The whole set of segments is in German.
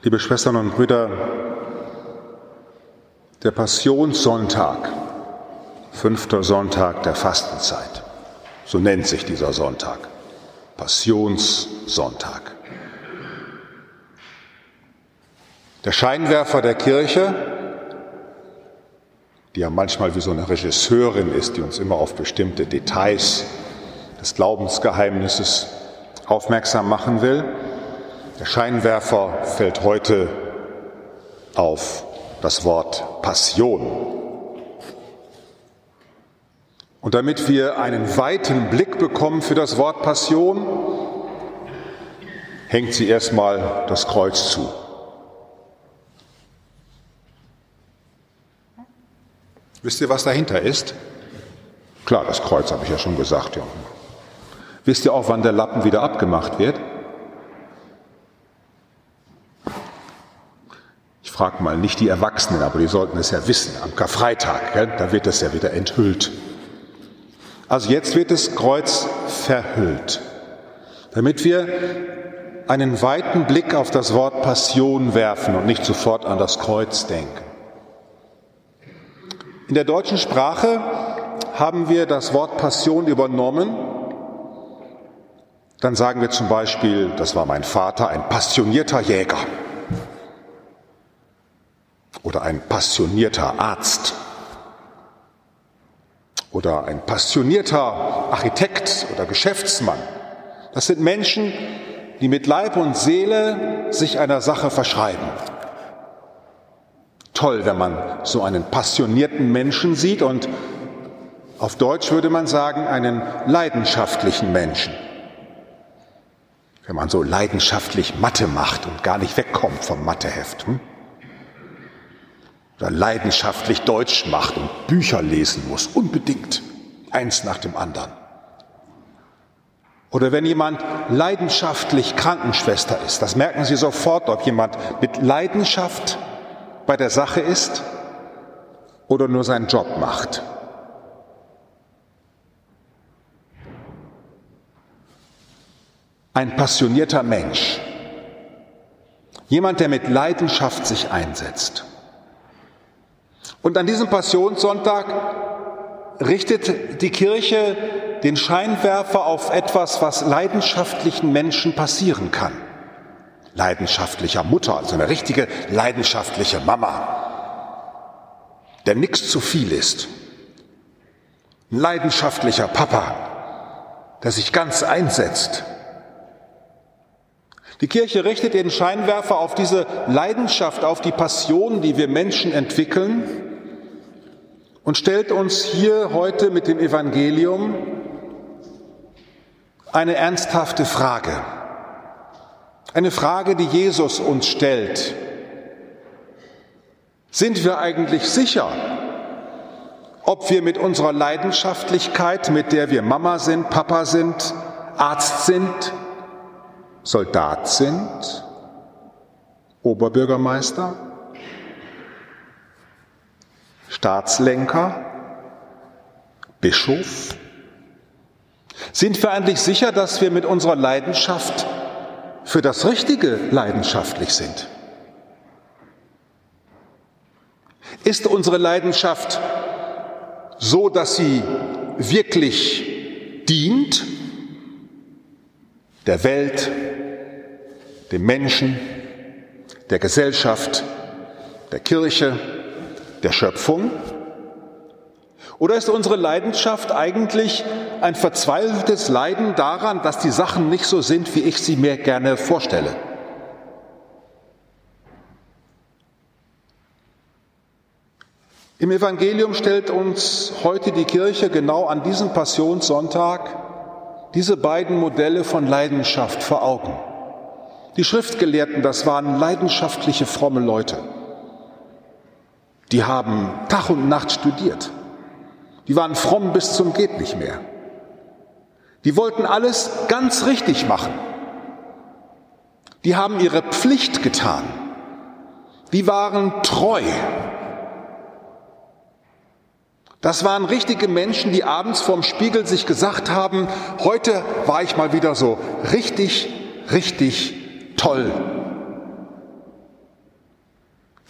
Liebe Schwestern und Brüder, der Passionssonntag, fünfter Sonntag der Fastenzeit, so nennt sich dieser Sonntag, Passionssonntag. Der Scheinwerfer der Kirche, die ja manchmal wie so eine Regisseurin ist, die uns immer auf bestimmte Details des Glaubensgeheimnisses aufmerksam machen will, der Scheinwerfer fällt heute auf das Wort Passion. Und damit wir einen weiten Blick bekommen für das Wort Passion, hängt sie erstmal das Kreuz zu. Wisst ihr, was dahinter ist? Klar, das Kreuz habe ich ja schon gesagt. Ja. Wisst ihr auch, wann der Lappen wieder abgemacht wird? Ich frage mal nicht die Erwachsenen, aber die sollten es ja wissen. Am Karfreitag, gell? da wird es ja wieder enthüllt. Also jetzt wird das Kreuz verhüllt, damit wir einen weiten Blick auf das Wort Passion werfen und nicht sofort an das Kreuz denken. In der deutschen Sprache haben wir das Wort Passion übernommen. Dann sagen wir zum Beispiel, das war mein Vater, ein passionierter Jäger oder ein passionierter Arzt oder ein passionierter Architekt oder Geschäftsmann. Das sind Menschen, die mit Leib und Seele sich einer Sache verschreiben toll, wenn man so einen passionierten Menschen sieht und auf Deutsch würde man sagen, einen leidenschaftlichen Menschen. Wenn man so leidenschaftlich Mathe macht und gar nicht wegkommt vom Matheheft. Hm? Oder leidenschaftlich Deutsch macht und Bücher lesen muss, unbedingt, eins nach dem anderen. Oder wenn jemand leidenschaftlich Krankenschwester ist, das merken Sie sofort, ob jemand mit Leidenschaft bei der Sache ist oder nur seinen Job macht. Ein passionierter Mensch, jemand, der mit Leidenschaft sich einsetzt. Und an diesem Passionssonntag richtet die Kirche den Scheinwerfer auf etwas, was leidenschaftlichen Menschen passieren kann leidenschaftlicher Mutter, also eine richtige leidenschaftliche Mama, der nichts zu viel ist. Ein leidenschaftlicher Papa, der sich ganz einsetzt. Die Kirche richtet den Scheinwerfer auf diese Leidenschaft, auf die Passion, die wir Menschen entwickeln und stellt uns hier heute mit dem Evangelium eine ernsthafte Frage. Eine Frage, die Jesus uns stellt. Sind wir eigentlich sicher, ob wir mit unserer Leidenschaftlichkeit, mit der wir Mama sind, Papa sind, Arzt sind, Soldat sind, Oberbürgermeister, Staatslenker, Bischof? Sind wir eigentlich sicher, dass wir mit unserer Leidenschaft für das Richtige leidenschaftlich sind? Ist unsere Leidenschaft so, dass sie wirklich dient der Welt, dem Menschen, der Gesellschaft, der Kirche, der Schöpfung? Oder ist unsere Leidenschaft eigentlich ein verzweifeltes Leiden daran, dass die Sachen nicht so sind, wie ich sie mir gerne vorstelle? Im Evangelium stellt uns heute die Kirche genau an diesem Passionssonntag diese beiden Modelle von Leidenschaft vor Augen. Die Schriftgelehrten, das waren leidenschaftliche, fromme Leute. Die haben Tag und Nacht studiert. Die waren fromm bis zum geht nicht mehr. Die wollten alles ganz richtig machen. Die haben ihre Pflicht getan. Die waren treu. Das waren richtige Menschen, die abends vorm Spiegel sich gesagt haben, heute war ich mal wieder so richtig, richtig toll.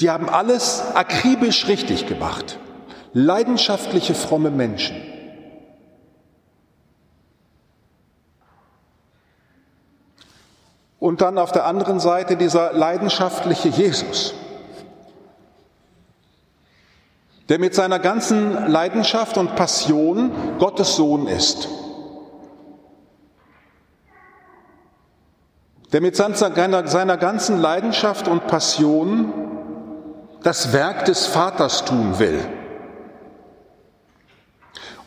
Die haben alles akribisch richtig gemacht. Leidenschaftliche, fromme Menschen. Und dann auf der anderen Seite dieser leidenschaftliche Jesus, der mit seiner ganzen Leidenschaft und Passion Gottes Sohn ist. Der mit seiner ganzen Leidenschaft und Passion das Werk des Vaters tun will.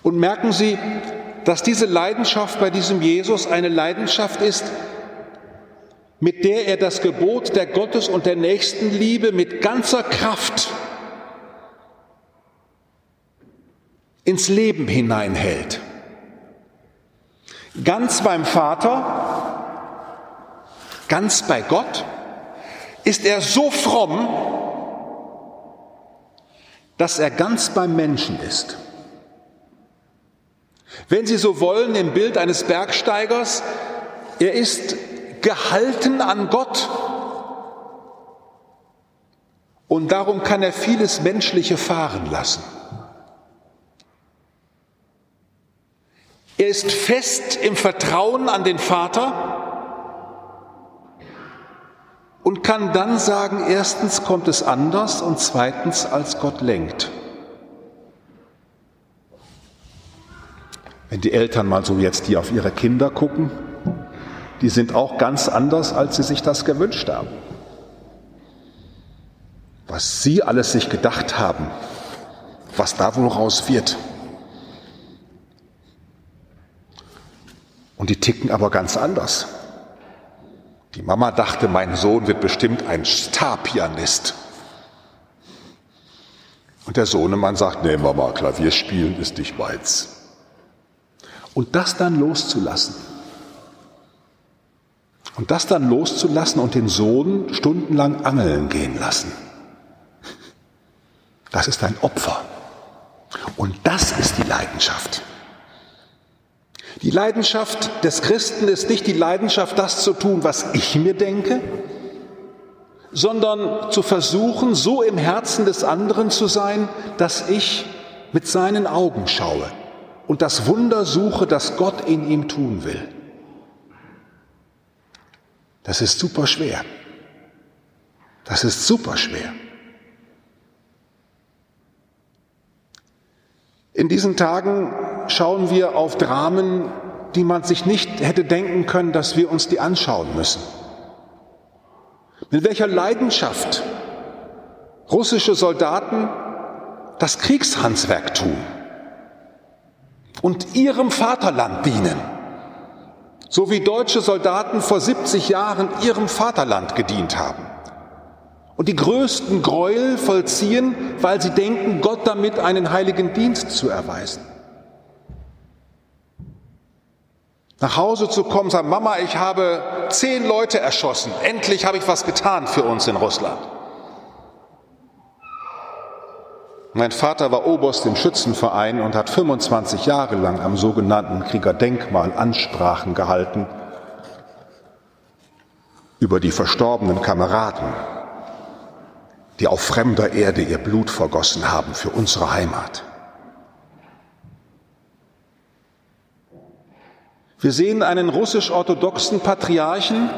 Und merken Sie, dass diese Leidenschaft bei diesem Jesus eine Leidenschaft ist, mit der er das Gebot der Gottes- und der Nächstenliebe mit ganzer Kraft ins Leben hineinhält. Ganz beim Vater, ganz bei Gott ist er so fromm, dass er ganz beim Menschen ist. Wenn Sie so wollen, im Bild eines Bergsteigers, er ist gehalten an Gott. Und darum kann er vieles Menschliche fahren lassen. Er ist fest im Vertrauen an den Vater und kann dann sagen, erstens kommt es anders und zweitens, als Gott lenkt. Wenn die Eltern mal so jetzt die auf ihre Kinder gucken, die sind auch ganz anders, als sie sich das gewünscht haben. Was sie alles sich gedacht haben, was da wohl raus wird. Und die ticken aber ganz anders. Die Mama dachte, mein Sohn wird bestimmt ein Starpianist. Und der Sohnemann sagt, nee Mama, Klavierspielen ist nicht meins. Und das dann loszulassen und das dann loszulassen und den Sohn stundenlang angeln gehen lassen. Das ist ein Opfer. Und das ist die Leidenschaft. Die Leidenschaft des Christen ist nicht die Leidenschaft, das zu tun, was ich mir denke, sondern zu versuchen, so im Herzen des anderen zu sein, dass ich mit seinen Augen schaue und das Wunder suche, das Gott in ihm tun will. Das ist super schwer. Das ist super schwer. In diesen Tagen schauen wir auf Dramen, die man sich nicht hätte denken können, dass wir uns die anschauen müssen. Mit welcher Leidenschaft russische Soldaten das Kriegshandwerk tun und ihrem Vaterland dienen so wie deutsche Soldaten vor 70 Jahren ihrem Vaterland gedient haben und die größten Gräuel vollziehen, weil sie denken, Gott damit einen heiligen Dienst zu erweisen. Nach Hause zu kommen, sagen, Mama, ich habe zehn Leute erschossen, endlich habe ich was getan für uns in Russland. Mein Vater war Oberst im Schützenverein und hat 25 Jahre lang am sogenannten Kriegerdenkmal Ansprachen gehalten über die verstorbenen Kameraden, die auf fremder Erde ihr Blut vergossen haben für unsere Heimat. Wir sehen einen russisch-orthodoxen Patriarchen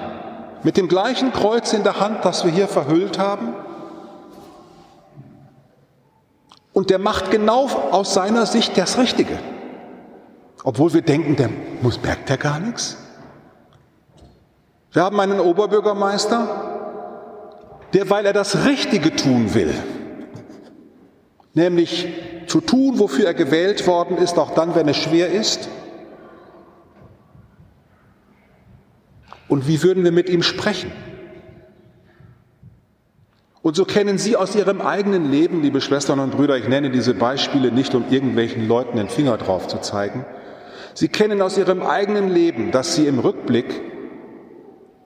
mit dem gleichen Kreuz in der Hand, das wir hier verhüllt haben, Und der macht genau aus seiner Sicht das Richtige. Obwohl wir denken, der muss, merkt der gar nichts. Wir haben einen Oberbürgermeister, der, weil er das Richtige tun will, nämlich zu tun, wofür er gewählt worden ist, auch dann, wenn es schwer ist. Und wie würden wir mit ihm sprechen? Und so kennen Sie aus Ihrem eigenen Leben, liebe Schwestern und Brüder, ich nenne diese Beispiele nicht, um irgendwelchen Leuten den Finger drauf zu zeigen, Sie kennen aus Ihrem eigenen Leben, dass Sie im Rückblick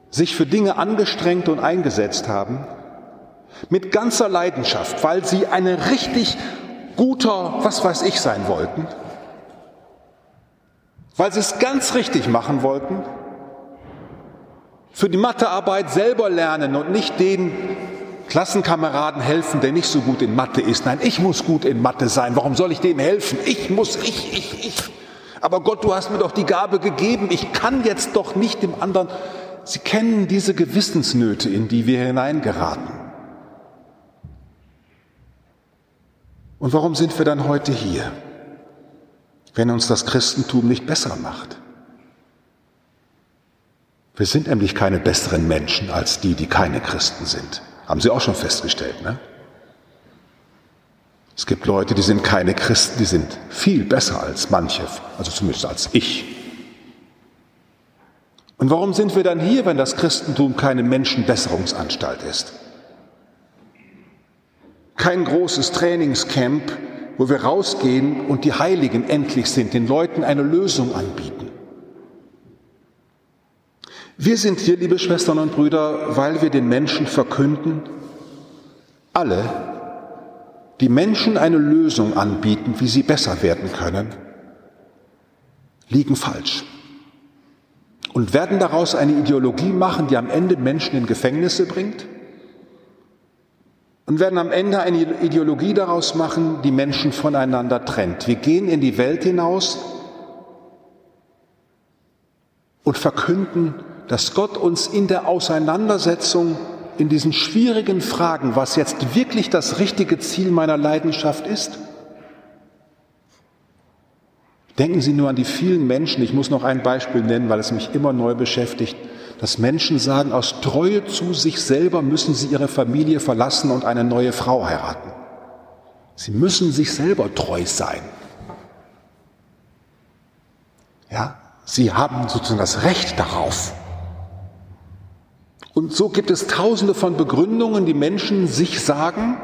sich für Dinge angestrengt und eingesetzt haben, mit ganzer Leidenschaft, weil Sie eine richtig guter, was weiß ich sein wollten, weil Sie es ganz richtig machen wollten, für die Mathearbeit selber lernen und nicht den Klassenkameraden helfen, der nicht so gut in Mathe ist. Nein, ich muss gut in Mathe sein. Warum soll ich dem helfen? Ich muss, ich, ich, ich. Aber Gott, du hast mir doch die Gabe gegeben. Ich kann jetzt doch nicht dem anderen. Sie kennen diese Gewissensnöte, in die wir hineingeraten. Und warum sind wir dann heute hier, wenn uns das Christentum nicht besser macht? Wir sind nämlich keine besseren Menschen als die, die keine Christen sind. Haben Sie auch schon festgestellt, ne? Es gibt Leute, die sind keine Christen, die sind viel besser als manche, also zumindest als ich. Und warum sind wir dann hier, wenn das Christentum keine Menschenbesserungsanstalt ist? Kein großes Trainingscamp, wo wir rausgehen und die Heiligen endlich sind, den Leuten eine Lösung anbieten. Wir sind hier, liebe Schwestern und Brüder, weil wir den Menschen verkünden, alle, die Menschen eine Lösung anbieten, wie sie besser werden können, liegen falsch und werden daraus eine Ideologie machen, die am Ende Menschen in Gefängnisse bringt und werden am Ende eine Ideologie daraus machen, die Menschen voneinander trennt. Wir gehen in die Welt hinaus und verkünden, dass Gott uns in der Auseinandersetzung in diesen schwierigen Fragen, was jetzt wirklich das richtige Ziel meiner Leidenschaft ist, denken Sie nur an die vielen Menschen, ich muss noch ein Beispiel nennen, weil es mich immer neu beschäftigt, dass Menschen sagen, aus Treue zu sich selber müssen sie ihre Familie verlassen und eine neue Frau heiraten. Sie müssen sich selber treu sein. Ja, sie haben sozusagen das Recht darauf. Und so gibt es tausende von Begründungen, die Menschen sich sagen.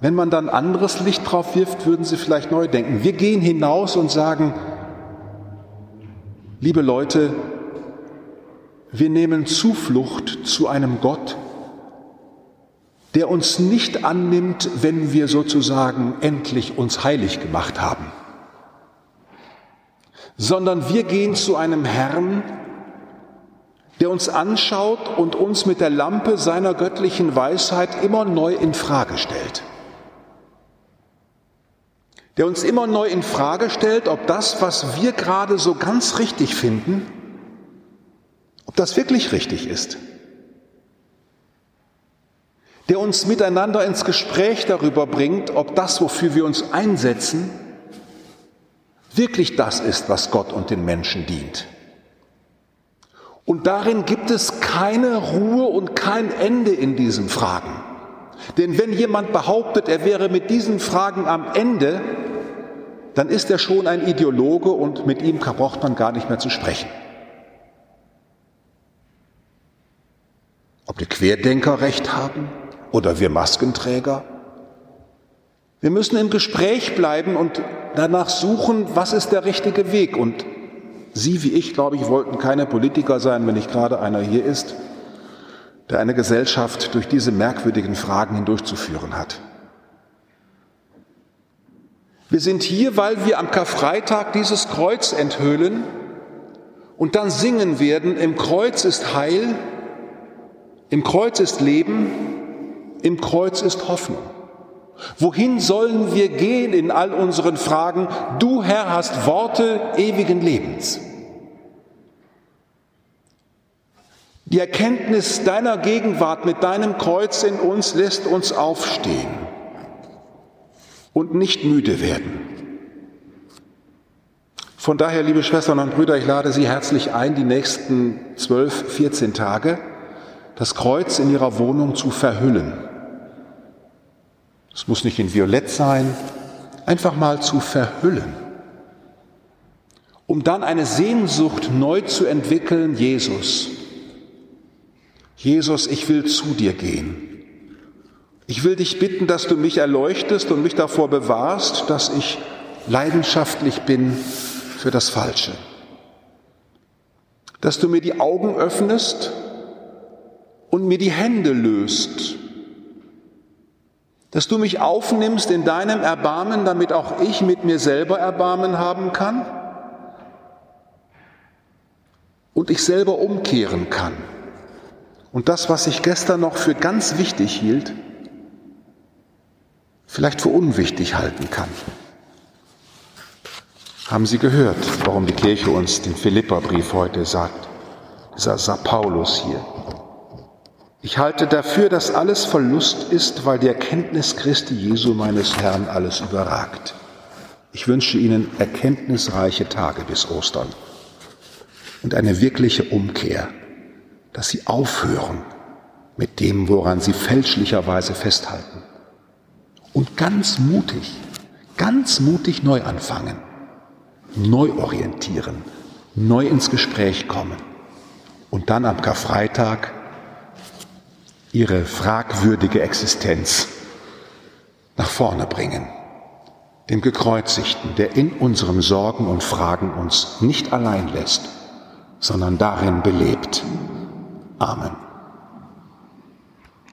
Wenn man dann anderes Licht drauf wirft, würden sie vielleicht neu denken. Wir gehen hinaus und sagen, liebe Leute, wir nehmen Zuflucht zu einem Gott, der uns nicht annimmt, wenn wir sozusagen endlich uns heilig gemacht haben, sondern wir gehen zu einem Herrn, der uns anschaut und uns mit der Lampe seiner göttlichen Weisheit immer neu in Frage stellt. Der uns immer neu in Frage stellt, ob das, was wir gerade so ganz richtig finden, ob das wirklich richtig ist. Der uns miteinander ins Gespräch darüber bringt, ob das, wofür wir uns einsetzen, wirklich das ist, was Gott und den Menschen dient. Und darin gibt es keine Ruhe und kein Ende in diesen Fragen. Denn wenn jemand behauptet, er wäre mit diesen Fragen am Ende, dann ist er schon ein Ideologe und mit ihm braucht man gar nicht mehr zu sprechen. Ob die Querdenker recht haben oder wir Maskenträger. Wir müssen im Gespräch bleiben und danach suchen, was ist der richtige Weg. Und Sie wie ich, glaube ich, wollten keine Politiker sein, wenn nicht gerade einer hier ist, der eine Gesellschaft durch diese merkwürdigen Fragen hindurchzuführen hat. Wir sind hier, weil wir am Karfreitag dieses Kreuz enthüllen und dann singen werden, im Kreuz ist Heil, im Kreuz ist Leben, im Kreuz ist Hoffnung. Wohin sollen wir gehen in all unseren Fragen? Du Herr hast Worte ewigen Lebens. Die Erkenntnis deiner Gegenwart mit deinem Kreuz in uns lässt uns aufstehen und nicht müde werden. Von daher, liebe Schwestern und Brüder, ich lade Sie herzlich ein, die nächsten zwölf, vierzehn Tage das Kreuz in Ihrer Wohnung zu verhüllen. Es muss nicht in Violett sein, einfach mal zu verhüllen, um dann eine Sehnsucht neu zu entwickeln, Jesus Jesus, ich will zu dir gehen. Ich will dich bitten, dass du mich erleuchtest und mich davor bewahrst, dass ich leidenschaftlich bin für das Falsche. Dass du mir die Augen öffnest und mir die Hände löst. Dass du mich aufnimmst in deinem Erbarmen, damit auch ich mit mir selber Erbarmen haben kann und ich selber umkehren kann und das, was ich gestern noch für ganz wichtig hielt, vielleicht für unwichtig halten kann. Haben Sie gehört, warum die Kirche uns den Philipperbrief heute sagt? Dieser Sa Paulus hier. Ich halte dafür, dass alles Verlust ist, weil die Erkenntnis Christi Jesu meines Herrn alles überragt. Ich wünsche Ihnen erkenntnisreiche Tage bis Ostern und eine wirkliche Umkehr, dass Sie aufhören mit dem, woran Sie fälschlicherweise festhalten und ganz mutig, ganz mutig neu anfangen, neu orientieren, neu ins Gespräch kommen und dann am Karfreitag ihre fragwürdige Existenz nach vorne bringen. Dem Gekreuzigten, der in unseren Sorgen und Fragen uns nicht allein lässt, sondern darin belebt. Amen.